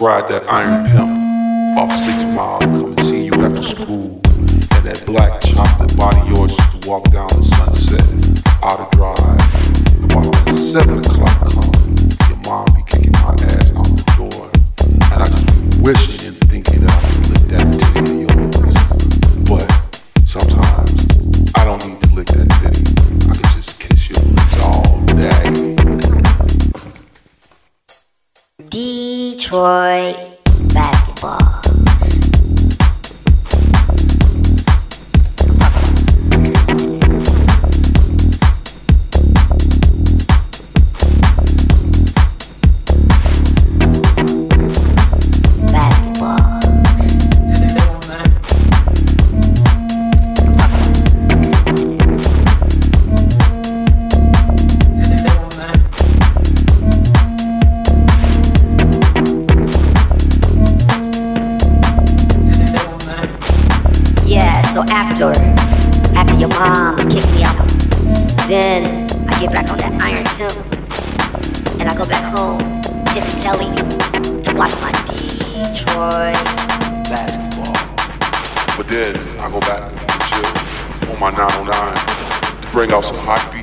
ride that iron pimp off six mile come and see you after school. And that black chocolate body yours used to walk down the sunset out of drive. About seven o'clock. boy. yourself some hot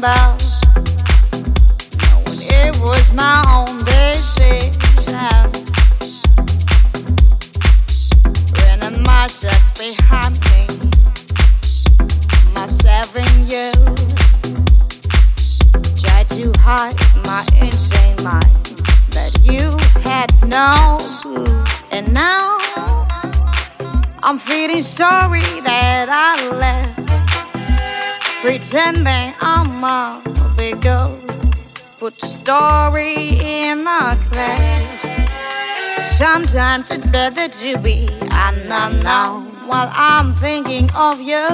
numbers. It was my own decision, running my sex behind me, my seven years. Tried to hide my insane mind, but you had no clue, and now I'm feeling sorry that I left pretending I'm a big girl. Put your story in the class. Sometimes it's better to be unknown while I'm thinking of you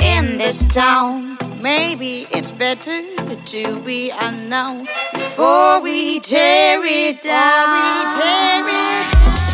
in this town. Maybe it's better to be unknown before we tear it down. We tear it down.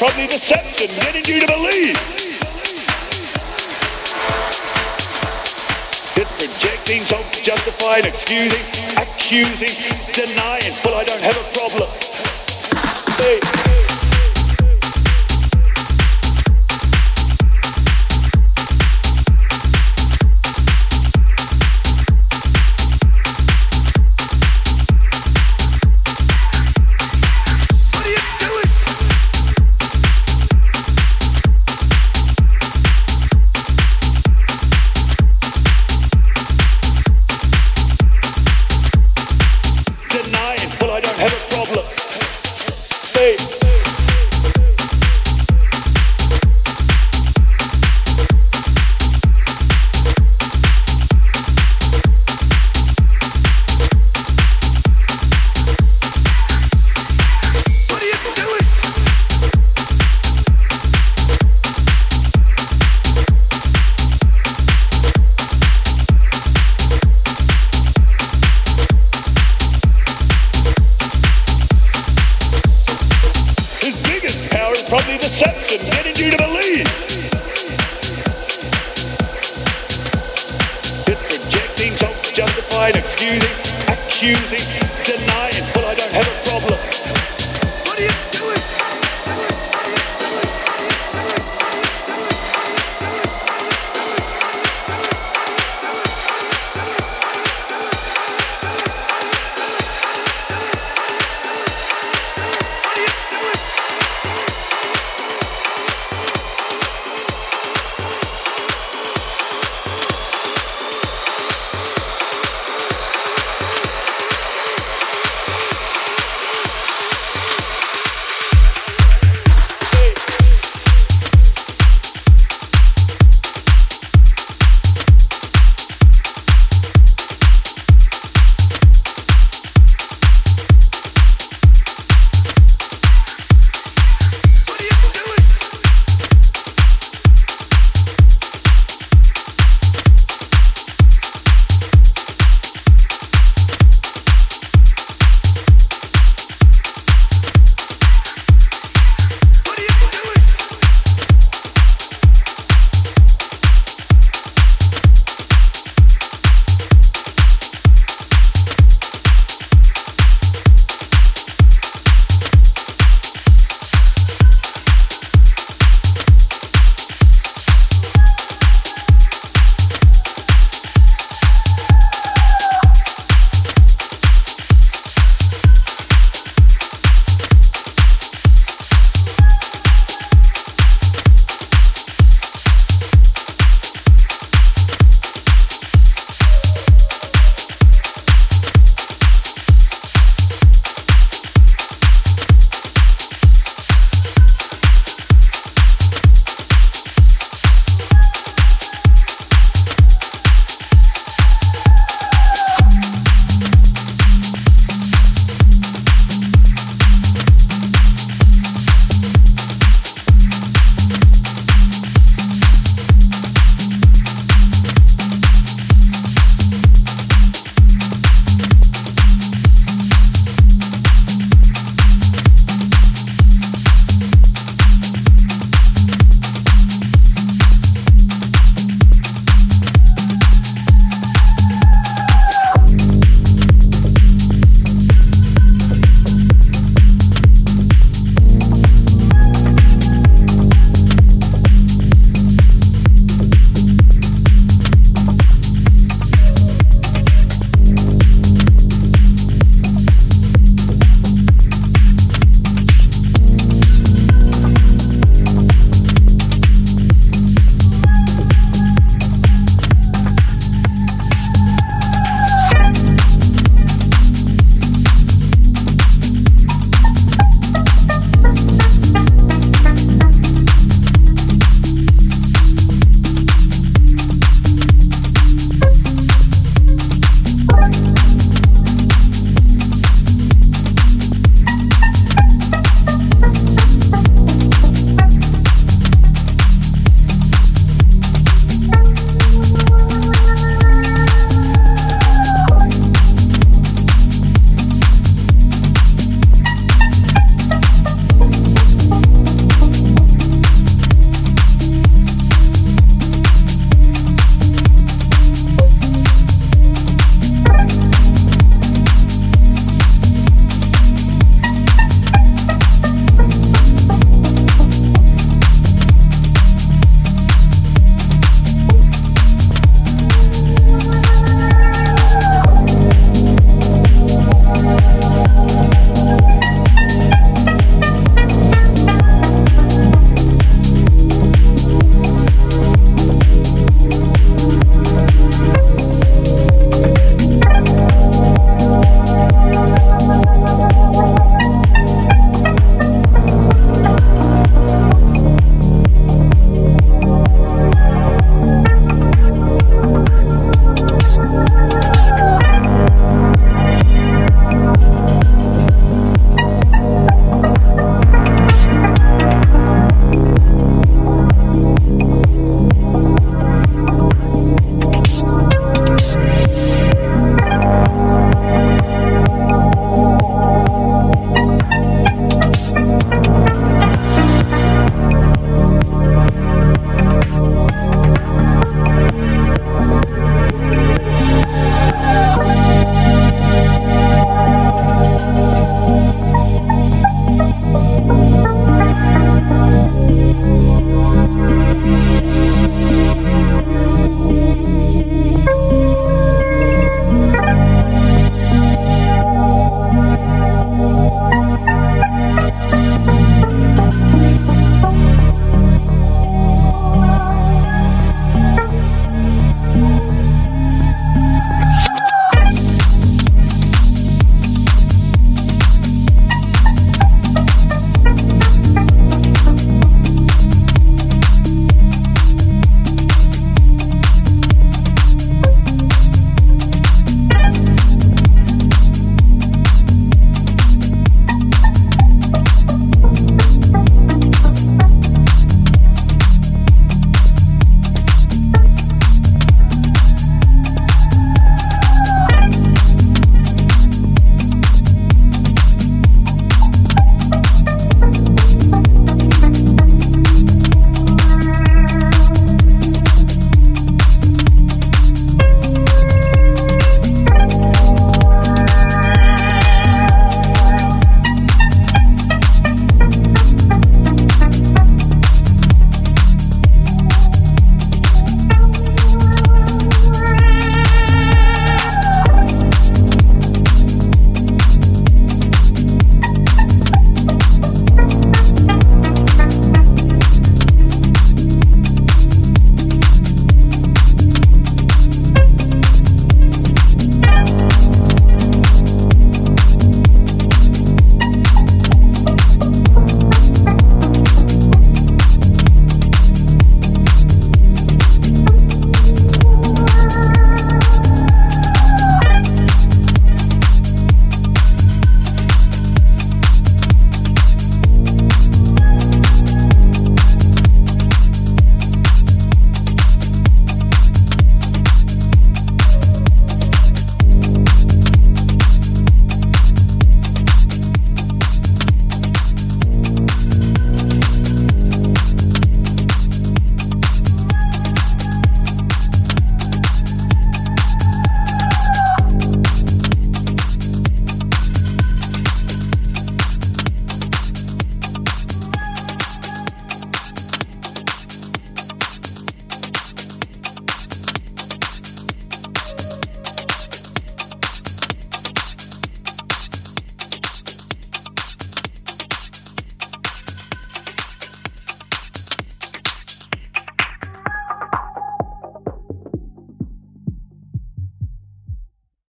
Probably deception, getting you to believe. It's projecting, self-justifying, excusing, accusing, denying. Well, I don't have a problem. Hey.